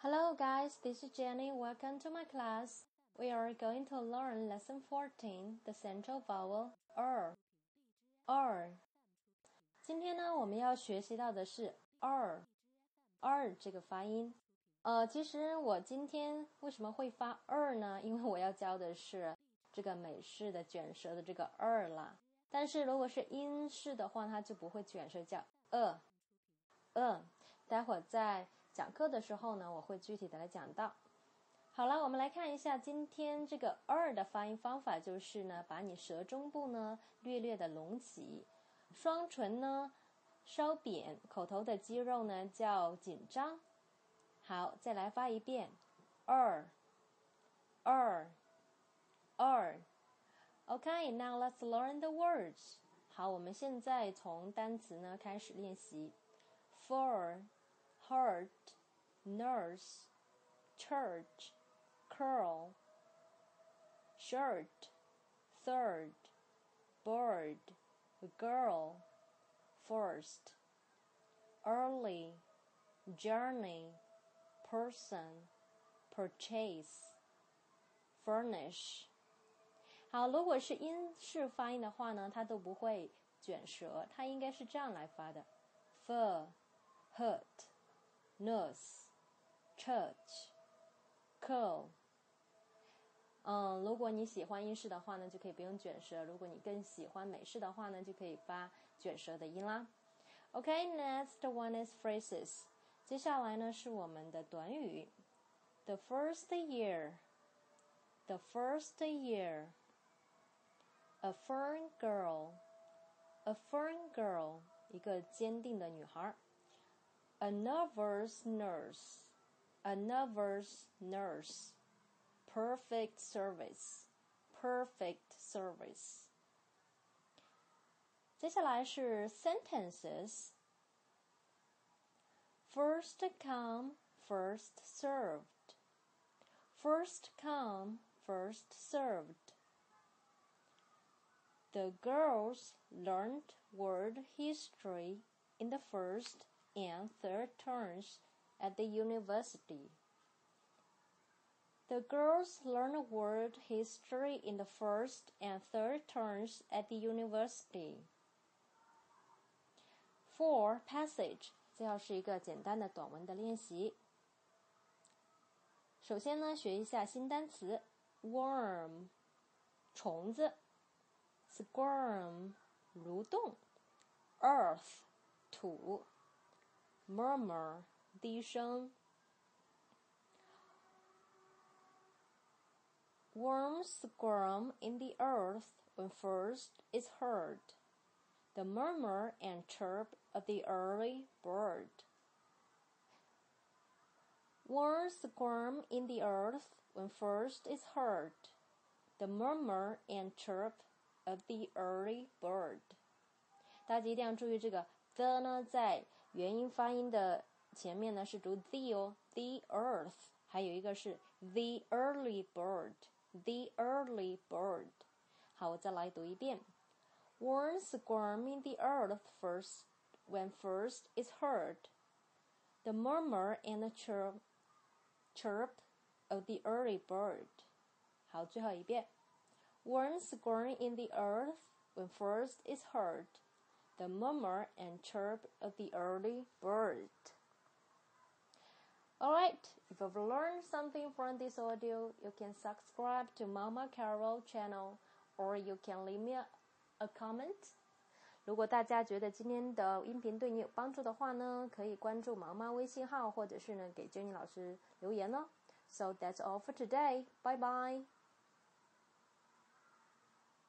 Hello guys, this is Jenny. Welcome to my class. We are going to learn lesson 14, the central vowel er. r. 今天呢，我们要学习到的是 r. r 这个发音。呃，其实我今天为什么会发 r 呢？因为我要教的是这个美式的卷舌的这个 r 啦。但是如果是英式的话，它就不会卷舌，叫 e e。待会儿在讲课的时候呢，我会具体的来讲到。好了，我们来看一下今天这个 er 的发音方法，就是呢，把你舌中部呢略略的隆起，双唇呢稍扁，口头的肌肉呢较紧张。好，再来发一遍，er，er，er。OK，now let's learn the words。好，我们现在从单词呢开始练习，four。heart, nurse, church, curl, shirt, third, bird, girl, first, early, journey, person, purchase, furnish。好，如果是英式发音的话呢，它都不会卷舌，它应该是这样来发的：fur, hurt。 nurse, church, curl。嗯，如果你喜欢英式的话呢，就可以不用卷舌；如果你更喜欢美式的话呢，就可以发卷舌的音啦。OK，next one is phrases。接下来呢是我们的短语。The first year, the first year. A firm girl, a firm girl，一个坚定的女孩。 a nervous nurse, a nervous nurse, perfect service, perfect service. 接下来是 sentences. First come, first served. First come, first served. The girls learned word history in the first and third terms at the university. The girls learn world history in the first and third terms at the university. For passage，这要是一个简单的短文的练习。首先呢，学一下新单词 worm，虫子；squirm，蠕动；earth，土。murmur 低声。Worms squirm in the earth when first is heard the murmur and chirp of the early bird. Worms squirm in the earth when first is heard the murmur and chirp of the early bird. 大家一定要注意这个 the 呢，在 元音发音的前面呢是读 the 哦，the earth，还有一个是 the early bird，the early bird。好，我再来读一遍。Worms squirm in the earth first when first is heard the murmur and the chirp chirp of the early bird。好，最后一遍。Worms squirm in the earth when first is heard the murmur and chirp of the early bird. Alright, if you've learned something from this audio, you can subscribe to Mama Carol channel or you can leave me a, a comment. 如果大家觉得今天的音频对你有帮助的话呢，可以关注毛妈微信号，或者是呢给 Jenny 老师留言哦。So that's all for today. Bye bye.